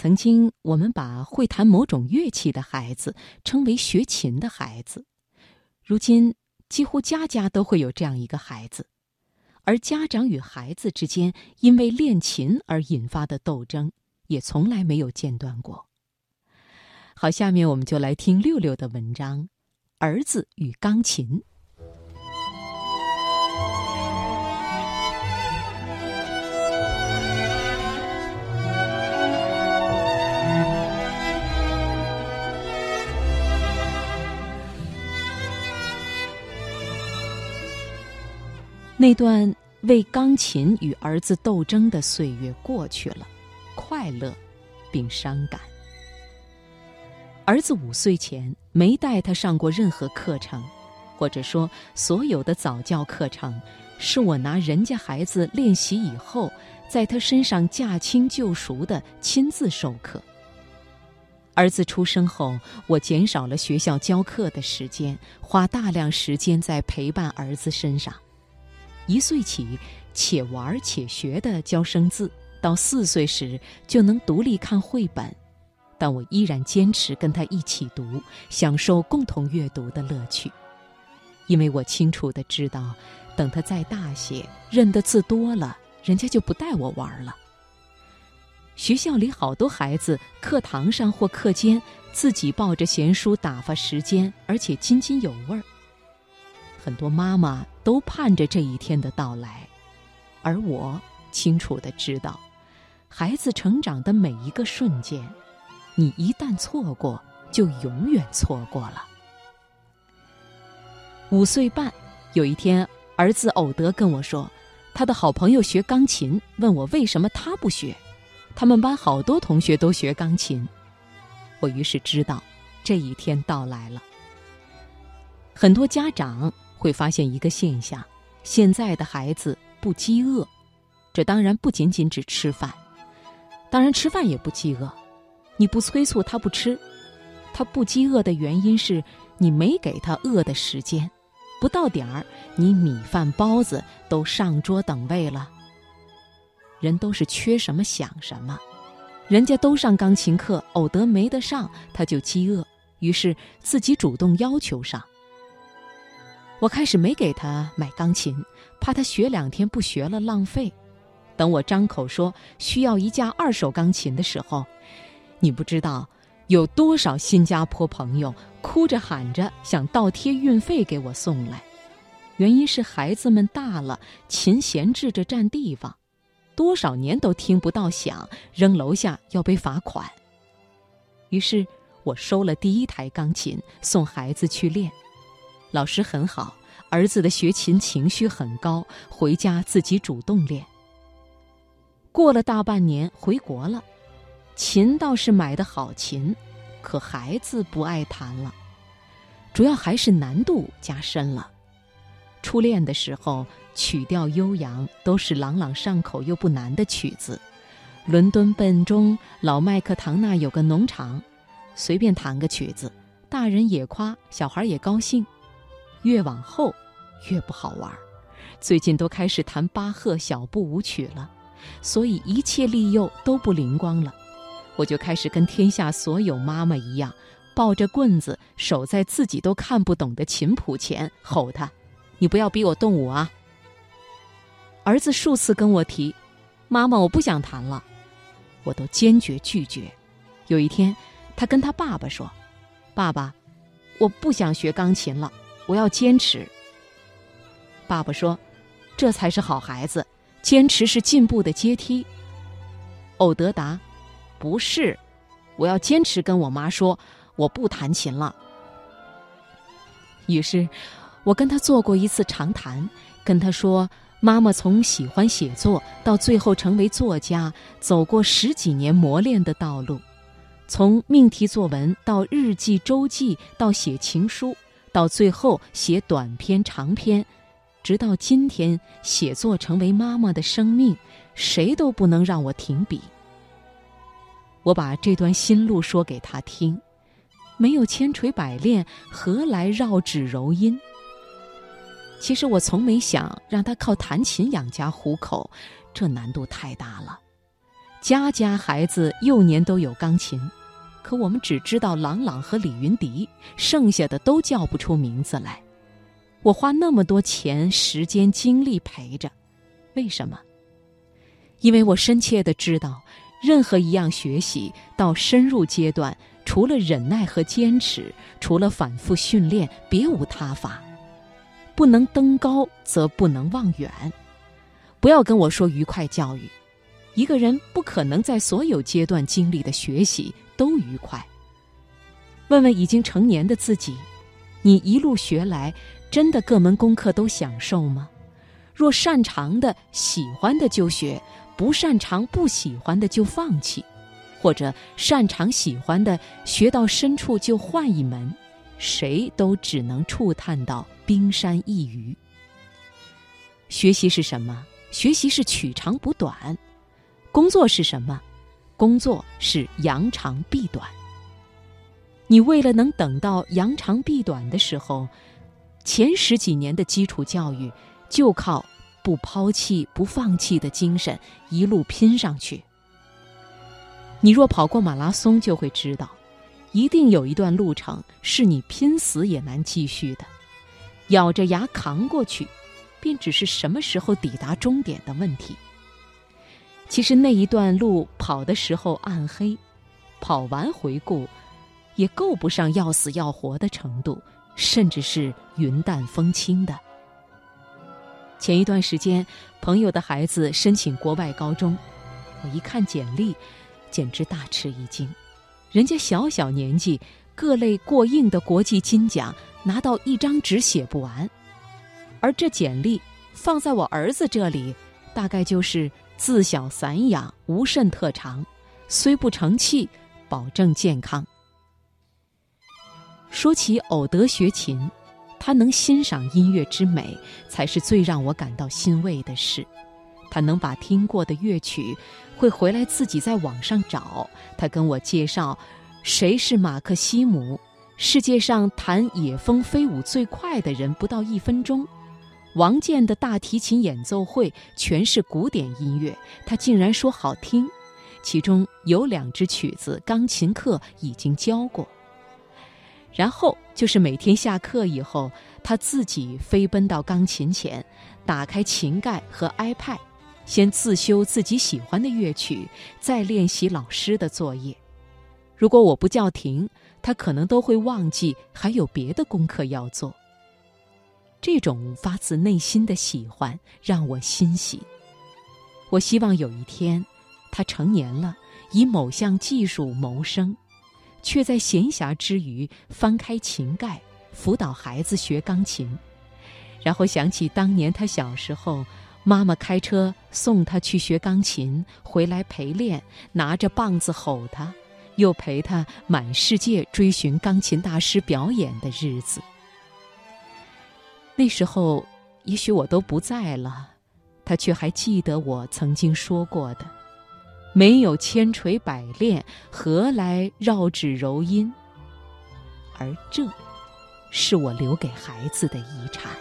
曾经我们把会弹某种乐器的孩子称为学琴的孩子，如今几乎家家都会有这样一个孩子，而家长与孩子之间因为练琴而引发的斗争也从来没有间断过。好，下面我们就来听六六的文章《儿子与钢琴》。那段为钢琴与儿子斗争的岁月过去了，快乐，并伤感。儿子五岁前没带他上过任何课程，或者说所有的早教课程，是我拿人家孩子练习以后，在他身上驾轻就熟的亲自授课。儿子出生后，我减少了学校教课的时间，花大量时间在陪伴儿子身上。一岁起，且玩且学的教生字，到四岁时就能独立看绘本，但我依然坚持跟他一起读，享受共同阅读的乐趣。因为我清楚的知道，等他再大些，认的字多了，人家就不带我玩了。学校里好多孩子，课堂上或课间自己抱着闲书打发时间，而且津津有味儿。很多妈妈都盼着这一天的到来，而我清楚的知道，孩子成长的每一个瞬间，你一旦错过，就永远错过了。五岁半，有一天，儿子偶德跟我说，他的好朋友学钢琴，问我为什么他不学。他们班好多同学都学钢琴，我于是知道，这一天到来了。很多家长。会发现一个现象：现在的孩子不饥饿，这当然不仅仅指吃饭，当然吃饭也不饥饿。你不催促他不吃，他不饥饿的原因是你没给他饿的时间。不到点儿，你米饭包子都上桌等位了。人都是缺什么想什么，人家都上钢琴课，偶得没得上，他就饥饿，于是自己主动要求上。我开始没给他买钢琴，怕他学两天不学了浪费。等我张口说需要一架二手钢琴的时候，你不知道有多少新加坡朋友哭着喊着想倒贴运费给我送来。原因是孩子们大了，琴闲置着占地方，多少年都听不到响，扔楼下要被罚款。于是我收了第一台钢琴，送孩子去练。老师很好，儿子的学琴情绪很高，回家自己主动练。过了大半年，回国了，琴倒是买的好琴，可孩子不爱弹了，主要还是难度加深了。初练的时候，曲调悠扬，都是朗朗上口又不难的曲子。伦敦笨钟，老麦克唐纳有个农场，随便弹个曲子，大人也夸，小孩也高兴。越往后，越不好玩。最近都开始弹巴赫小步舞曲了，所以一切利诱都不灵光了。我就开始跟天下所有妈妈一样，抱着棍子守在自己都看不懂的琴谱前，吼他：“你不要逼我动武啊！”儿子数次跟我提：“妈妈，我不想弹了。”我都坚决拒绝。有一天，他跟他爸爸说：“爸爸，我不想学钢琴了。”我要坚持。爸爸说：“这才是好孩子，坚持是进步的阶梯。”偶德答：“不是，我要坚持跟我妈说，我不弹琴了。”于是，我跟他做过一次长谈，跟他说：“妈妈从喜欢写作到最后成为作家，走过十几年磨练的道路，从命题作文到日记、周记，到写情书。”到最后写短篇、长篇，直到今天，写作成为妈妈的生命，谁都不能让我停笔。我把这段心路说给他听，没有千锤百炼，何来绕指柔音？其实我从没想让他靠弹琴养家糊口，这难度太大了。家家孩子幼年都有钢琴，可我们只知道朗朗和李云迪，剩下的都叫不出名字来。我花那么多钱、时间、精力陪着，为什么？因为我深切的知道，任何一样学习到深入阶段，除了忍耐和坚持，除了反复训练，别无他法。不能登高，则不能望远。不要跟我说愉快教育，一个人不可能在所有阶段经历的学习都愉快。问问已经成年的自己，你一路学来，真的各门功课都享受吗？若擅长的、喜欢的就学。不擅长、不喜欢的就放弃，或者擅长、喜欢的学到深处就换一门，谁都只能触探到冰山一隅。学习是什么？学习是取长补短。工作是什么？工作是扬长避短。你为了能等到扬长避短的时候，前十几年的基础教育就靠。不抛弃、不放弃的精神，一路拼上去。你若跑过马拉松，就会知道，一定有一段路程是你拼死也难继续的。咬着牙扛过去，便只是什么时候抵达终点的问题。其实那一段路跑的时候暗黑，跑完回顾，也够不上要死要活的程度，甚至是云淡风轻的。前一段时间，朋友的孩子申请国外高中，我一看简历，简直大吃一惊。人家小小年纪，各类过硬的国际金奖拿到一张纸写不完，而这简历放在我儿子这里，大概就是自小散养，无甚特长，虽不成器，保证健康。说起偶得学琴。他能欣赏音乐之美，才是最让我感到欣慰的事。他能把听过的乐曲会回来自己在网上找。他跟我介绍谁是马克西姆，世界上弹野蜂飞舞最快的人不到一分钟。王健的大提琴演奏会全是古典音乐，他竟然说好听。其中有两支曲子，钢琴课已经教过。然后就是每天下课以后，他自己飞奔到钢琴前，打开琴盖和 iPad，先自修自己喜欢的乐曲，再练习老师的作业。如果我不叫停，他可能都会忘记还有别的功课要做。这种发自内心的喜欢让我欣喜。我希望有一天，他成年了，以某项技术谋生。却在闲暇之余翻开琴盖，辅导孩子学钢琴，然后想起当年他小时候，妈妈开车送他去学钢琴，回来陪练，拿着棒子吼他，又陪他满世界追寻钢琴大师表演的日子。那时候，也许我都不在了，他却还记得我曾经说过的。没有千锤百炼，何来绕指柔音？而这，是我留给孩子的遗产。